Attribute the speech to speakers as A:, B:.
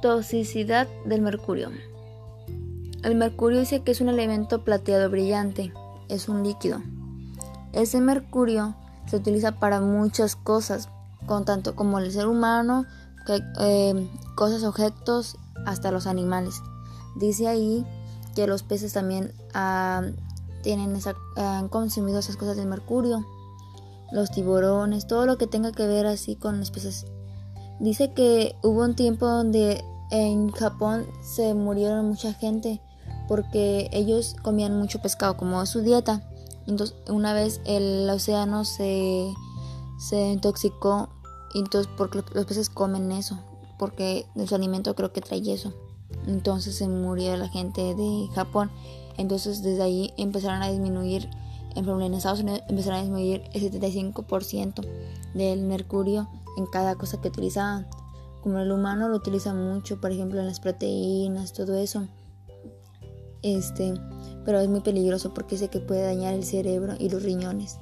A: toxicidad del mercurio. El mercurio dice que es un elemento plateado brillante, es un líquido. Ese mercurio se utiliza para muchas cosas, con tanto como el ser humano, eh, cosas, objetos, hasta los animales. Dice ahí que los peces también ah, tienen han consumido esas cosas del mercurio, los tiburones, todo lo que tenga que ver así con los peces. Dice que hubo un tiempo donde en Japón se murieron mucha gente porque ellos comían mucho pescado como su dieta. Entonces una vez el océano se, se intoxicó, entonces porque los peces comen eso, porque su alimento creo que trae eso. Entonces se murió la gente de Japón. Entonces desde ahí empezaron a disminuir, en Estados Unidos empezaron a disminuir el 75% del mercurio en cada cosa que utilizaban. Como el humano lo utiliza mucho, por ejemplo en las proteínas, todo eso. Este, pero es muy peligroso porque sé que puede dañar el cerebro y los riñones.